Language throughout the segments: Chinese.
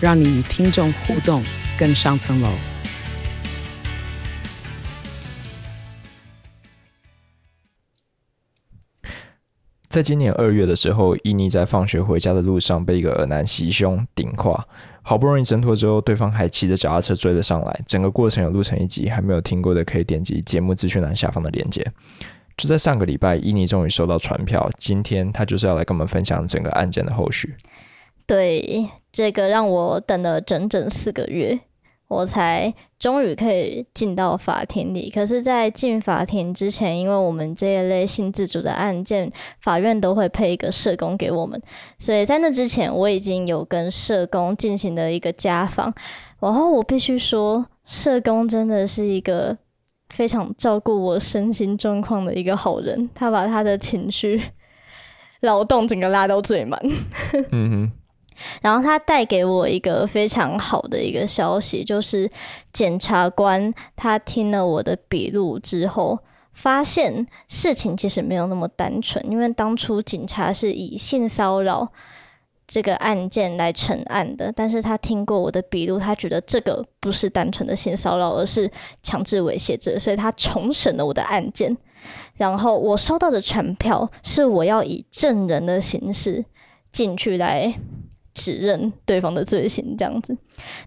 让你与听众互动更上层楼。在今年二月的时候，伊妮在放学回家的路上被一个耳男袭胸顶胯，好不容易挣脱之后，对方还骑着脚踏车追了上来。整个过程有录成一集，还没有听过的可以点击节目资讯栏下方的链接。就在上个礼拜，伊妮终于收到传票，今天她就是要来跟我们分享整个案件的后续。对，这个让我等了整整四个月。我才终于可以进到法庭里。可是，在进法庭之前，因为我们这一类性自主的案件，法院都会配一个社工给我们，所以在那之前，我已经有跟社工进行了一个家访。然后，我必须说，社工真的是一个非常照顾我身心状况的一个好人。他把他的情绪、劳动整个拉到最满。嗯哼。然后他带给我一个非常好的一个消息，就是检察官他听了我的笔录之后，发现事情其实没有那么单纯。因为当初警察是以性骚扰这个案件来审案的，但是他听过我的笔录，他觉得这个不是单纯的性骚扰，而是强制猥亵罪，所以他重审了我的案件。然后我收到的传票是我要以证人的形式进去来。指认对方的罪行，这样子。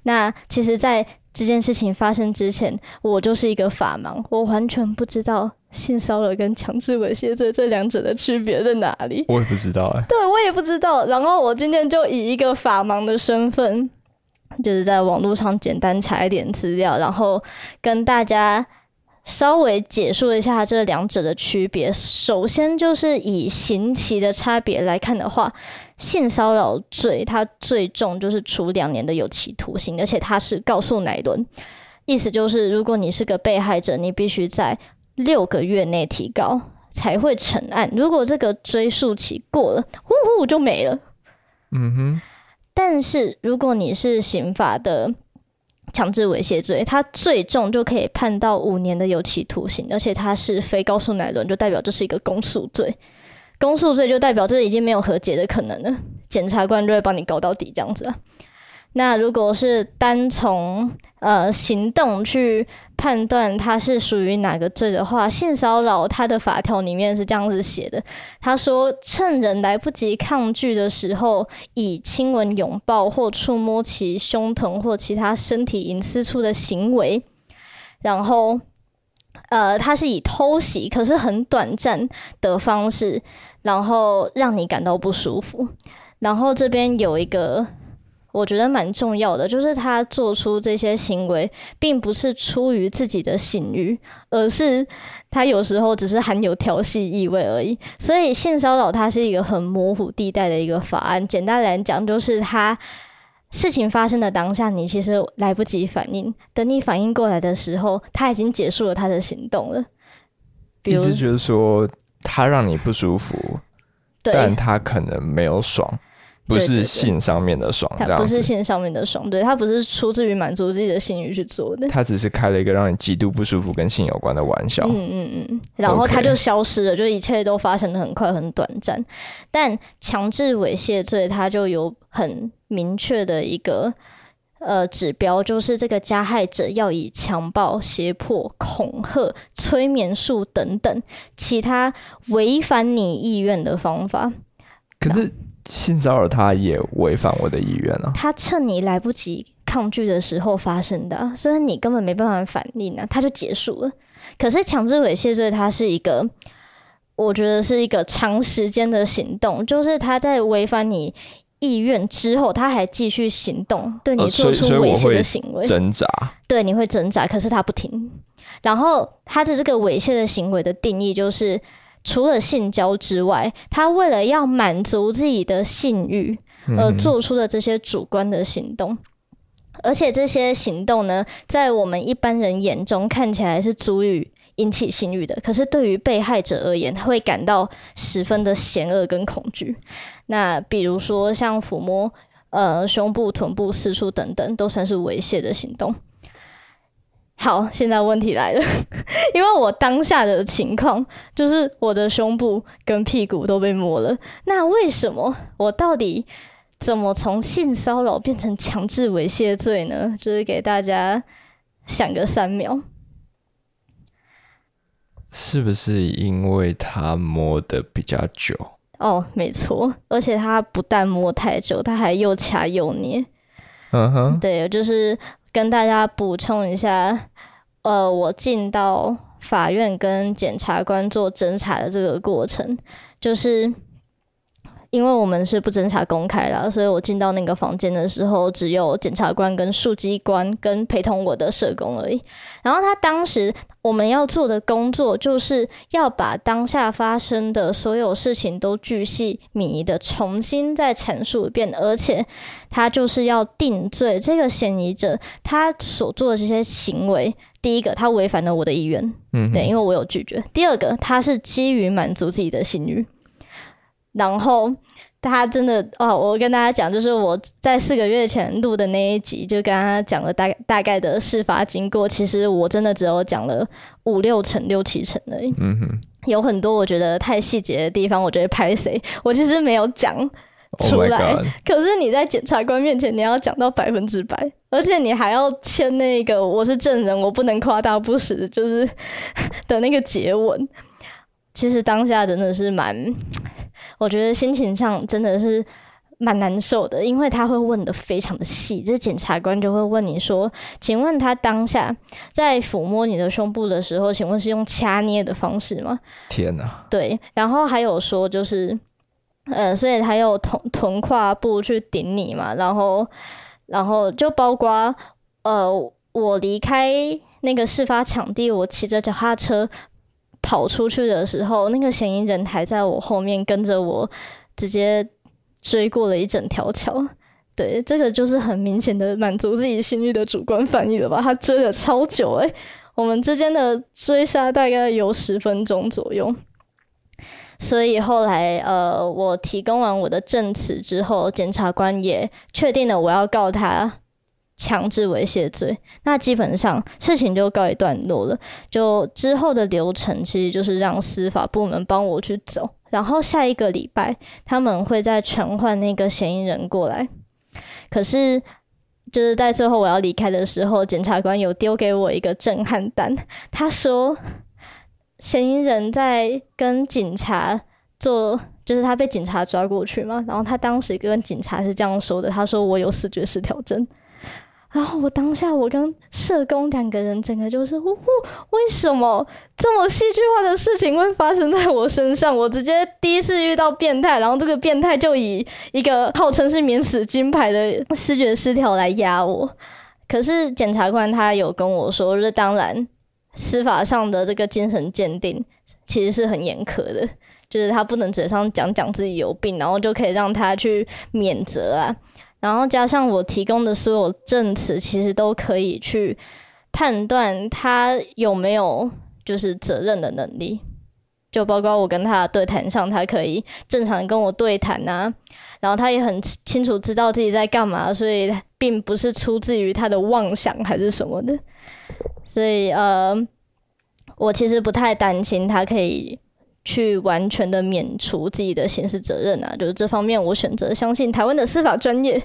那其实，在这件事情发生之前，我就是一个法盲，我完全不知道性骚扰跟强制猥亵罪这两者的区别在哪里。我也不知道哎，对我也不知道。然后我今天就以一个法盲的身份，就是在网络上简单查一点资料，然后跟大家。稍微解说一下这两者的区别。首先，就是以刑期的差别来看的话，性骚扰罪它最重就是处两年的有期徒刑，而且它是告诉乃伦，意思就是如果你是个被害者，你必须在六个月内提高才会成案。如果这个追诉期过了，呼呼就没了。嗯哼。但是如果你是刑法的。强制猥亵罪，他最重就可以判到五年的有期徒刑，而且他是非告诉乃伦，就代表这是一个公诉罪。公诉罪就代表这已经没有和解的可能了，检察官就会帮你搞到底这样子啊。那如果是单从呃行动去判断他是属于哪个罪的话，性骚扰他的法条里面是这样子写的：他说，趁人来不及抗拒的时候，以亲吻、拥抱或触摸其胸膛或其他身体隐私处的行为，然后呃，他是以偷袭，可是很短暂的方式，然后让你感到不舒服。然后这边有一个。我觉得蛮重要的，就是他做出这些行为，并不是出于自己的性欲，而是他有时候只是含有调戏意味而已。所以性骚扰它是一个很模糊地带的一个法案。简单来讲，就是他事情发生的当下，你其实来不及反应，等你反应过来的时候，他已经结束了他的行动了。意思就是说，他让你不舒服，但他可能没有爽。不是性上面的爽，他不是性上面的爽，对他不是出自于满足自己的性欲去做的，他只是开了一个让你极度不舒服跟性有关的玩笑，嗯嗯嗯，然后他就消失了，就一切都发生的很快很短暂。但强制猥亵罪，它就有很明确的一个呃指标，就是这个加害者要以强暴、胁迫、恐吓、催眠术等等其他违反你意愿的方法，可是。性骚扰他也违反我的意愿啊！他趁你来不及抗拒的时候发生的，所以你根本没办法反应啊，他就结束了。可是强制猥亵罪，它是一个，我觉得是一个长时间的行动，就是他在违反你意愿之后，他还继续行动，对你做出猥亵的行为，挣扎，对，你会挣扎，可是他不停。然后他的这个猥亵的行为的定义就是。除了性交之外，他为了要满足自己的性欲而做出的这些主观的行动，而且这些行动呢，在我们一般人眼中看起来是足以引起性欲的，可是对于被害者而言，他会感到十分的险恶跟恐惧。那比如说像抚摸呃胸部、臀部、四处等等，都算是猥亵的行动。好，现在问题来了，因为我当下的情况就是我的胸部跟屁股都被摸了，那为什么我到底怎么从性骚扰变成强制猥亵罪呢？就是给大家想个三秒。是不是因为他摸的比较久？哦，没错，而且他不但摸太久，他还又掐又捏。嗯哼，对，就是跟大家补充一下，呃，我进到法院跟检察官做侦查的这个过程，就是因为我们是不侦查公开的，所以我进到那个房间的时候，只有检察官跟书记官跟陪同我的社工而已。然后他当时我们要做的工作，就是要把当下发生的所有事情都巨细靡遗的重新再阐述一遍，而且他就是要定罪这个嫌疑者他所做的这些行为。第一个，他违反了我的意愿，嗯对，因为我有拒绝。第二个，他是基于满足自己的性欲，然后他真的哦，我跟大家讲，就是我在四个月前录的那一集，就跟他讲了大概大概的事发经过。其实我真的只有讲了五六成、六七成而已，嗯哼有很多我觉得太细节的地方，我觉得拍谁，我其实没有讲。，Oh 出来 可是你在检察官面前，你要讲到百分之百，而且你还要签那个我是证人，我不能夸大不实，就是 的那个结文。其实当下真的是蛮，我觉得心情上真的是蛮难受的，因为他会问的非常的细，这检察官就会问你说：“请问他当下在抚摸你的胸部的时候，请问是用掐捏的方式吗？”天哪，对，然后还有说就是，呃，所以他有臀臀胯部去顶你嘛，然后，然后就包括呃，我离开那个事发场地，我骑着脚踏车跑出去的时候，那个嫌疑人还在我后面跟着我，直接追过了一整条桥。对，这个就是很明显的满足自己性欲的主观反应了吧？他追了超久、欸，我们之间的追杀大概有十分钟左右。所以后来，呃，我提供完我的证词之后，检察官也确定了我要告他强制猥亵罪。那基本上事情就告一段落了。就之后的流程，其实就是让司法部门帮我去走，然后下一个礼拜他们会再传唤那个嫌疑人过来。可是。就是在最后我要离开的时候，检察官有丢给我一个震撼弹。他说，嫌疑人在跟警察做，就是他被警察抓过去嘛，然后他当时跟警察是这样说的：他说我有视觉失调症。然后我当下，我跟社工两个人，整个就是，呜呼、为什么这么戏剧化的事情会发生在我身上？我直接第一次遇到变态，然后这个变态就以一个号称是免死金牌的视觉失调来压我。可是检察官他有跟我说，这当然司法上的这个精神鉴定其实是很严苛的，就是他不能嘴上讲讲自己有病，然后就可以让他去免责啊。然后加上我提供的所有证词，其实都可以去判断他有没有就是责任的能力，就包括我跟他对谈上，他可以正常跟我对谈啊，然后他也很清楚知道自己在干嘛，所以并不是出自于他的妄想还是什么的，所以呃，我其实不太担心他可以。去完全的免除自己的刑事责任啊，就是这方面我选择相信台湾的司法专业，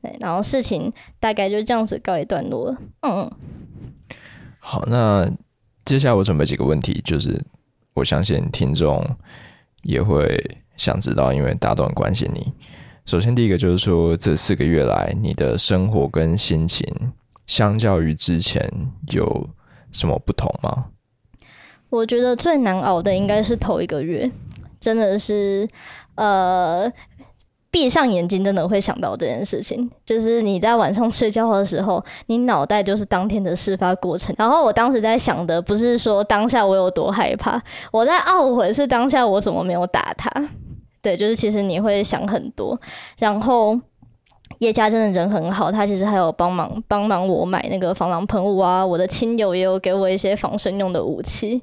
对，然后事情大概就这样子告一段落了。嗯，好，那接下来我准备几个问题，就是我相信听众也会想知道，因为大家都很关心你。首先，第一个就是说，这四个月来你的生活跟心情，相较于之前有什么不同吗？我觉得最难熬的应该是头一个月，真的是呃。闭上眼睛，真的会想到这件事情。就是你在晚上睡觉的时候，你脑袋就是当天的事发过程。然后我当时在想的，不是说当下我有多害怕，我在懊悔是当下我怎么没有打他。对，就是其实你会想很多。然后叶家真的人很好，他其实还有帮忙帮忙我买那个防狼喷雾啊，我的亲友也有给我一些防身用的武器。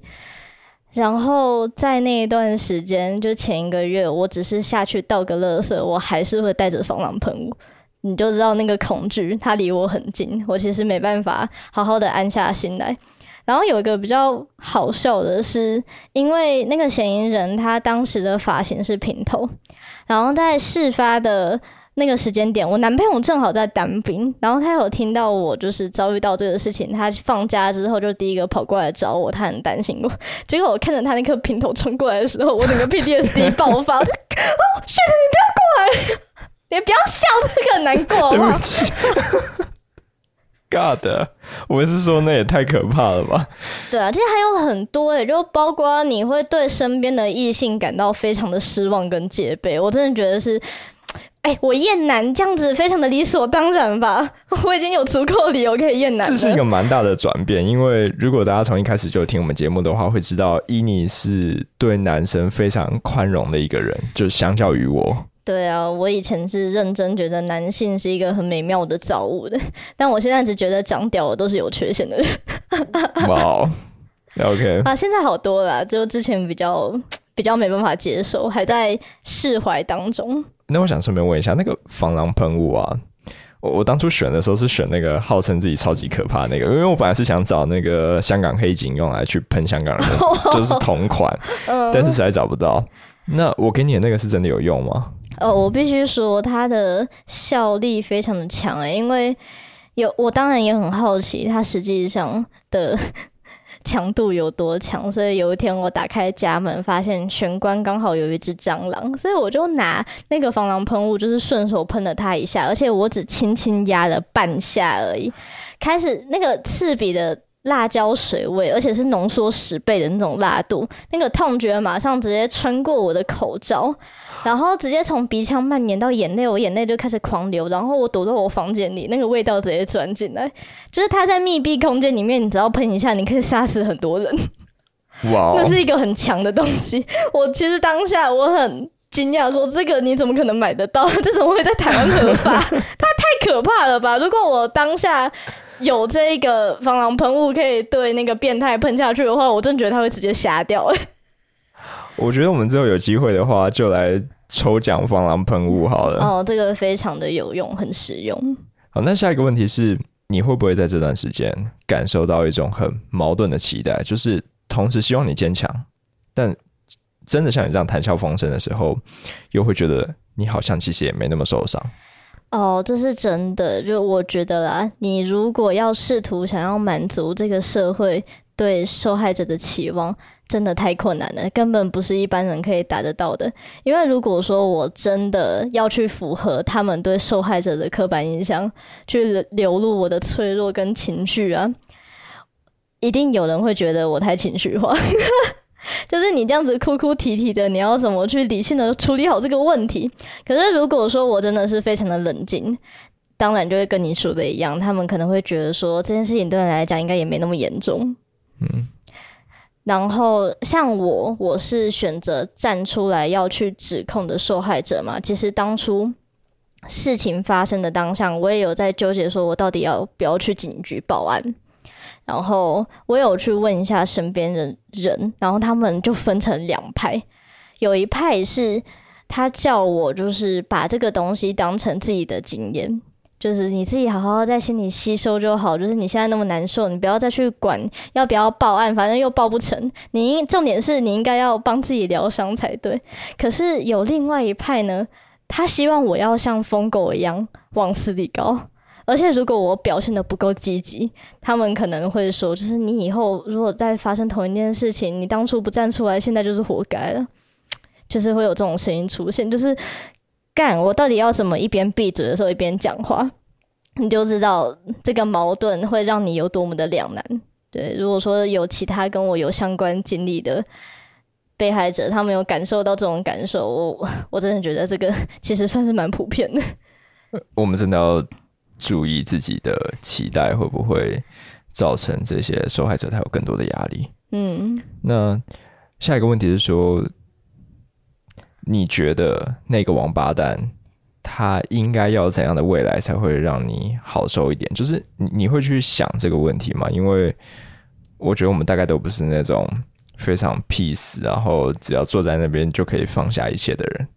然后在那一段时间，就前一个月，我只是下去倒个垃圾，我还是会带着防狼喷雾。你就知道那个恐惧，它离我很近，我其实没办法好好的安下心来。然后有一个比较好笑的是，因为那个嫌疑人他当时的发型是平头，然后在事发的。那个时间点，我男朋友正好在当兵，然后他有听到我就是遭遇到这个事情，他放假之后就第一个跑过来找我，他很担心我。结果我看着他那颗平头冲过来的时候，我整个 PTSD 爆发。哦，雪的，你不要过来，你不要笑，这个很难过。对不起，God，我是说那也太可怕了吧？对啊，其实还有很多，也就包括你会对身边的异性感到非常的失望跟戒备。我真的觉得是。哎，我厌男这样子非常的理所当然吧？我已经有足够理由可以厌男。这是一个蛮大的转变，因为如果大家从一开始就听我们节目的话，会知道伊妮是对男生非常宽容的一个人，就相较于我。对啊，我以前是认真觉得男性是一个很美妙的造物的，但我现在只觉得长屌的都是有缺陷的人。哇，OK 啊，现在好多了，就之前比较比较没办法接受，还在释怀当中。那我想顺便问一下，那个防狼喷雾啊，我我当初选的时候是选那个号称自己超级可怕那个，因为我本来是想找那个香港黑警用来去喷香港人，就是同款，但是实在找不到。那我给你的那个是真的有用吗？哦，我必须说它的效力非常的强诶，因为有我当然也很好奇它实际上的。强度有多强？所以有一天我打开家门，发现玄关刚好有一只蟑螂，所以我就拿那个防狼喷雾，就是顺手喷了它一下，而且我只轻轻压了半下而已。开始那个刺鼻的辣椒水味，而且是浓缩十倍的那种辣度，那个痛觉马上直接穿过我的口罩。然后直接从鼻腔蔓延到眼泪，我眼泪就开始狂流。然后我躲到我房间里，那个味道直接钻进来。就是它在密闭空间里面，你只要喷一下，你可以杀死很多人。哇，那是一个很强的东西。我其实当下我很惊讶，说这个你怎么可能买得到？这怎么会在台湾合法？它太可怕了吧！如果我当下有这个防狼喷雾，可以对那个变态喷下去的话，我真的觉得他会直接瞎掉。我觉得我们之后有机会的话，就来抽奖防狼喷雾好了。哦，这个非常的有用，很实用。好，那下一个问题是，你会不会在这段时间感受到一种很矛盾的期待？就是同时希望你坚强，但真的像你这样谈笑风生的时候，又会觉得你好像其实也没那么受伤。哦，这是真的。就我觉得啦，你如果要试图想要满足这个社会对受害者的期望。真的太困难了，根本不是一般人可以达得到的。因为如果说我真的要去符合他们对受害者的刻板印象，去流露我的脆弱跟情绪啊，一定有人会觉得我太情绪化。就是你这样子哭哭啼啼的，你要怎么去理性的处理好这个问题？可是如果说我真的是非常的冷静，当然就会跟你说的一样，他们可能会觉得说这件事情对你来讲应该也没那么严重。嗯。然后像我，我是选择站出来要去指控的受害者嘛。其实当初事情发生的当下，我也有在纠结，说我到底要不要去警局报案。然后我有去问一下身边的人，然后他们就分成两派，有一派是他叫我就是把这个东西当成自己的经验。就是你自己好好在心里吸收就好。就是你现在那么难受，你不要再去管要不要报案，反正又报不成。你应重点是你应该要帮自己疗伤才对。可是有另外一派呢，他希望我要像疯狗一样往死里搞。而且如果我表现的不够积极，他们可能会说，就是你以后如果再发生同一件事情，你当初不站出来，现在就是活该了。就是会有这种声音出现，就是。干！我到底要怎么一边闭嘴的时候一边讲话？你就知道这个矛盾会让你有多么的两难。对，如果说有其他跟我有相关经历的被害者，他们有感受到这种感受，我 我真的觉得这个其实算是蛮普遍的。我们真的要注意自己的期待会不会造成这些受害者他有更多的压力。嗯，那下一个问题是说。你觉得那个王八蛋他应该要怎样的未来才会让你好受一点？就是你你会去想这个问题吗？因为我觉得我们大概都不是那种非常 peace，然后只要坐在那边就可以放下一切的人。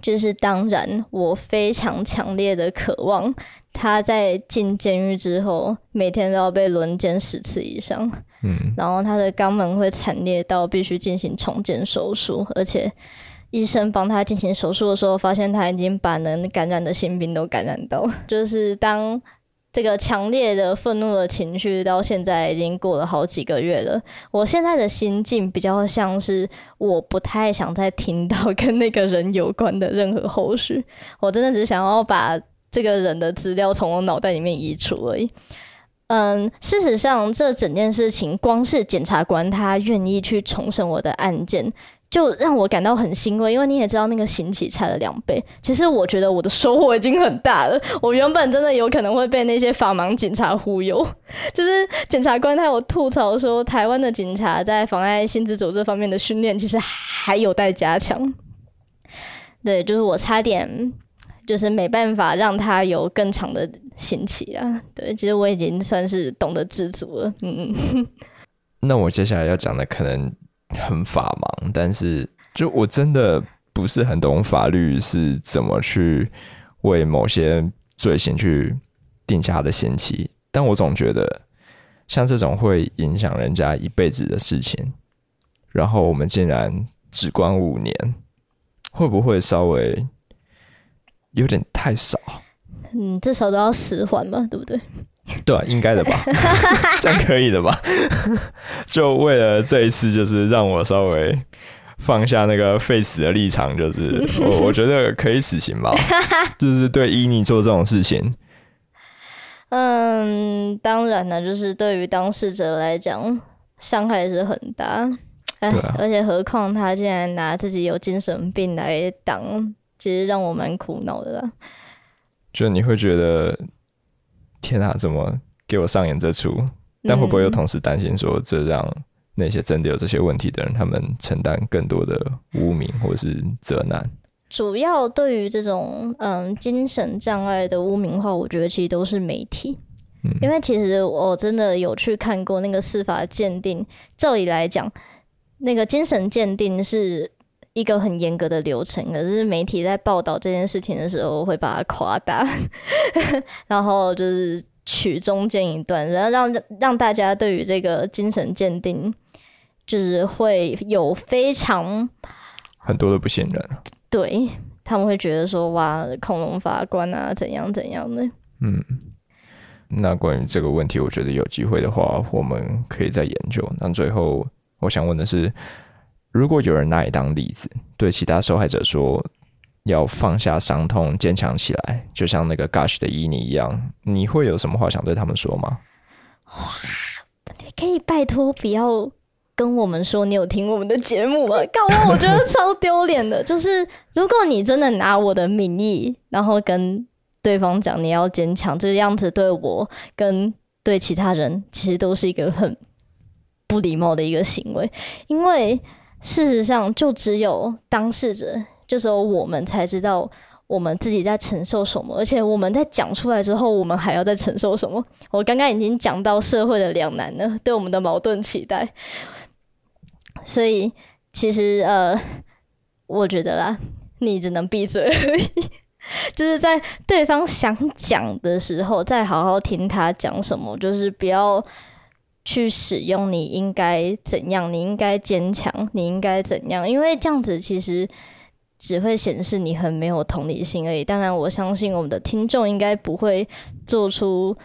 就是当然，我非常强烈的渴望他在进监狱之后，每天都要被轮奸十次以上。嗯，然后他的肛门会惨烈到必须进行重建手术，而且医生帮他进行手术的时候，发现他已经把能感染的性病都感染到。就是当这个强烈的愤怒的情绪到现在已经过了好几个月了，我现在的心境比较像是我不太想再听到跟那个人有关的任何后续，我真的只想要把这个人的资料从我脑袋里面移除而已。嗯，事实上，这整件事情，光是检察官他愿意去重审我的案件，就让我感到很欣慰。因为你也知道，那个刑期差了两倍。其实我觉得我的收获已经很大了。我原本真的有可能会被那些法盲警察忽悠，就是检察官他有吐槽说，台湾的警察在妨碍性自主这方面的训练，其实还有待加强。对，就是我差点。就是没办法让他有更长的刑期啊！对，其实我已经算是懂得知足了。嗯嗯。那我接下来要讲的可能很法盲，但是就我真的不是很懂法律是怎么去为某些罪行去定下他的刑期，但我总觉得像这种会影响人家一辈子的事情，然后我们竟然只关五年，会不会稍微？有点太少，嗯，至少都要十环吧，对不对？对啊，应该的吧，这样可以的吧？就为了这一次，就是让我稍微放下那个废死的立场，就是我我觉得可以死刑吧，就是对伊尼做这种事情。嗯，当然了，就是对于当事者来讲，伤害是很大，哎，而且何况他竟然拿自己有精神病来挡。其实让我蛮苦恼的啦，就你会觉得天啊，怎么给我上演这出？但会不会又同时担心说，这让那些真的有这些问题的人，他们承担更多的污名或者是责难？主要对于这种嗯精神障碍的污名化，我觉得其实都是媒体，因为其实我真的有去看过那个司法鉴定，照理来讲，那个精神鉴定是。一个很严格的流程，可是媒体在报道这件事情的时候会把它夸大，然后就是取中间一段，然后让让大家对于这个精神鉴定就是会有非常很多的不信任。对他们会觉得说哇，恐龙法官啊，怎样怎样的。嗯，那关于这个问题，我觉得有机会的话，我们可以再研究。那最后我想问的是。如果有人拿你当例子，对其他受害者说要放下伤痛，坚强起来，就像那个 Gush 的伊尼一样，你会有什么话想对他们说吗？哇，可以拜托不要跟我们说你有听我们的节目吗？搞得我觉得超丢脸的。就是如果你真的拿我的名义，然后跟对方讲你要坚强，这个样子对我跟对其他人，其实都是一个很不礼貌的一个行为，因为。事实上，就只有当事者，就只有我们才知道我们自己在承受什么，而且我们在讲出来之后，我们还要再承受什么。我刚刚已经讲到社会的两难了，对我们的矛盾期待。所以，其实呃，我觉得啦，你只能闭嘴而已，就是在对方想讲的时候，再好好听他讲什么，就是不要。去使用你应该怎样？你应该坚强，你应该怎样？因为这样子其实只会显示你很没有同理心而已。当然，我相信我们的听众应该不会做出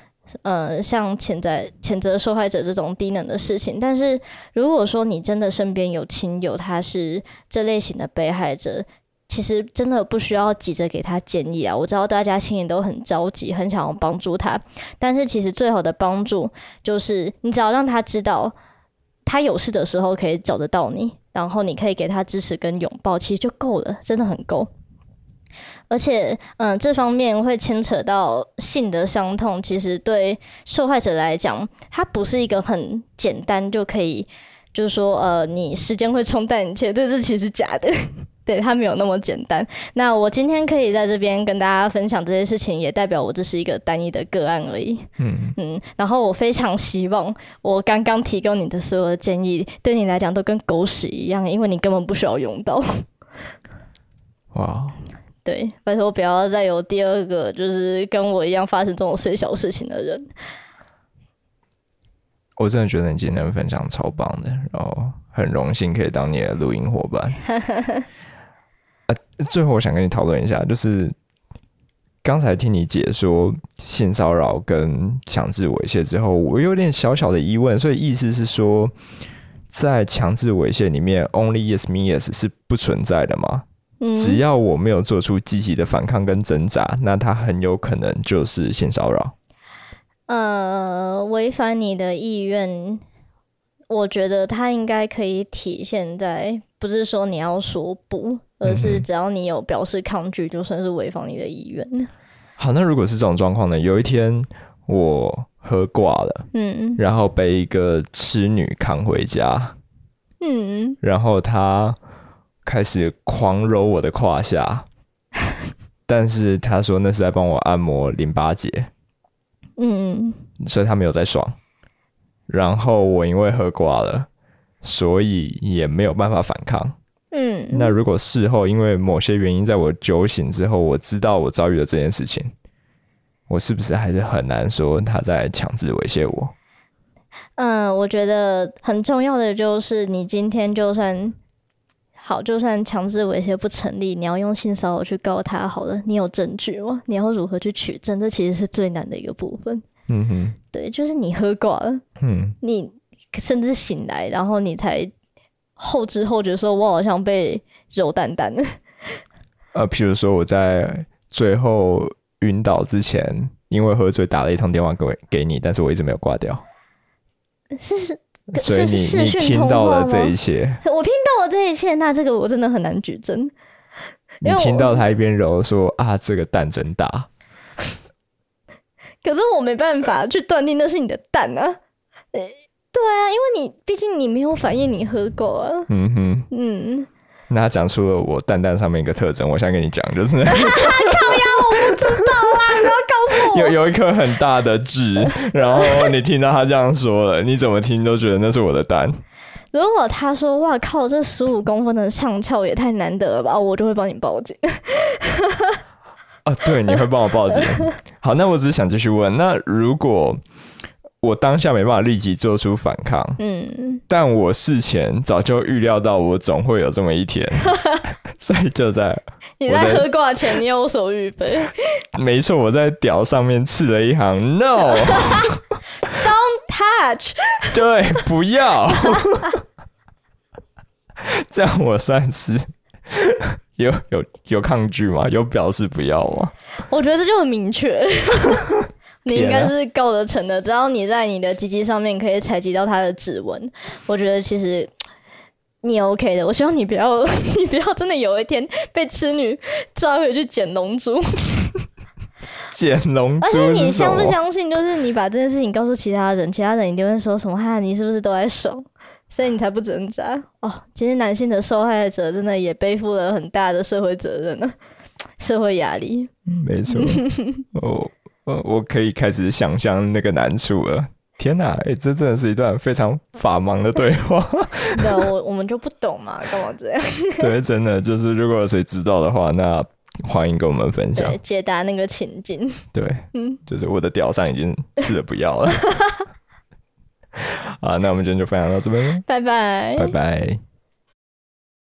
呃像谴责谴责受害者这种低能的事情。但是如果说你真的身边有亲友他是这类型的被害者，其实真的不需要急着给他建议啊！我知道大家心里都很着急，很想要帮助他，但是其实最好的帮助就是你只要让他知道，他有事的时候可以找得到你，然后你可以给他支持跟拥抱，其实就够了，真的很够。而且，嗯，这方面会牵扯到性的伤痛，其实对受害者来讲，它不是一个很简单就可以，就是说，呃，你时间会冲淡一切，这是其实假的。对，它没有那么简单。那我今天可以在这边跟大家分享这些事情，也代表我这是一个单一的个案而已。嗯，嗯，然后我非常希望我刚刚提供你的所有的建议，对你来讲都跟狗屎一样，因为你根本不需要用到。哇，对，拜托不要再有第二个就是跟我一样发生这种碎小事情的人。我真的觉得你今天分享超棒的，然后很荣幸可以当你的录音伙伴。啊，最后我想跟你讨论一下，就是刚才听你解说性骚扰跟强制猥亵之后，我有点小小的疑问，所以意思是说，在强制猥亵里面，only yes me yes 是不存在的吗？嗯，只要我没有做出积极的反抗跟挣扎，那他很有可能就是性骚扰。呃，违反你的意愿，我觉得它应该可以体现在，不是说你要说不，而是只要你有表示抗拒，就算是违反你的意愿。好，那如果是这种状况呢？有一天我喝挂了。嗯然后被一个痴女扛回家，嗯，然后她开始狂揉我的胯下，但是她说那是在帮我按摩淋巴结，嗯，所以她没有在爽。然后我因为喝挂了，所以也没有办法反抗。嗯，那如果事后因为某些原因，在我酒醒之后，我知道我遭遇了这件事情，我是不是还是很难说他在强制猥亵我？嗯，我觉得很重要的就是，你今天就算好，就算强制猥亵不成立，你要用性骚扰去告他好了，你有证据吗？你要如何去取证？这其实是最难的一个部分。嗯哼，对，就是你喝挂了，嗯。你甚至醒来，然后你才后知后觉说，我好像被揉蛋蛋。了。呃，譬如说我在最后晕倒之前，因为喝醉打了一通电话给给你，但是我一直没有挂掉，是所以是你你听到了这一切，我听到了这一切，那这个我真的很难举证。你听到他一边揉说啊，这个蛋真大，可是我没办法去断定那是你的蛋啊。呃对啊，因为你毕竟你没有反应，你喝过啊。嗯哼。嗯，那他讲出了我蛋蛋上面一个特征，我想跟你讲，就是 靠呀，我不知道啦，不要告诉我。有有一颗很大的痣，然后你听到他这样说了，你怎么听都觉得那是我的蛋。如果他说哇靠，这十五公分的上翘也太难得了吧，我就会帮你报警。啊，对，你会帮我报警。好，那我只是想继续问，那如果我当下没办法立即做出反抗，嗯，但我事前早就预料到我总会有这么一天，所以就在你在喝挂前你有所预备。没错，我在屌上面刺了一行 “no”，Don't touch，对，不要，这样我算是有有有抗拒吗？有表示不要吗？我觉得这就很明确。你应该是告得成的，只要你在你的鸡鸡上面可以采集到它的指纹，我觉得其实你 OK 的。我希望你不要，你不要真的有一天被痴女抓回去捡龙珠。捡龙珠而且珠你相不？相信，就是你把这件事情告诉其他人，其他人一定会说什么“哈，你是不是都在爽”，所以你才不挣扎哦。其实男性的受害者真的也背负了很大的社会责任呢，社会压力。没错，哦，呃，我可以开始想象那个难处了。天哪，哎、这真的是一段非常法盲的对话。对，我 我们就不懂嘛，干嘛这样？对，真的就是，如果有谁知道的话，那欢迎跟我们分享，。解答那个情境。对，嗯，就是我的屌上已经刺了不要了。啊，那我们今天就分享到这边，拜拜。拜拜。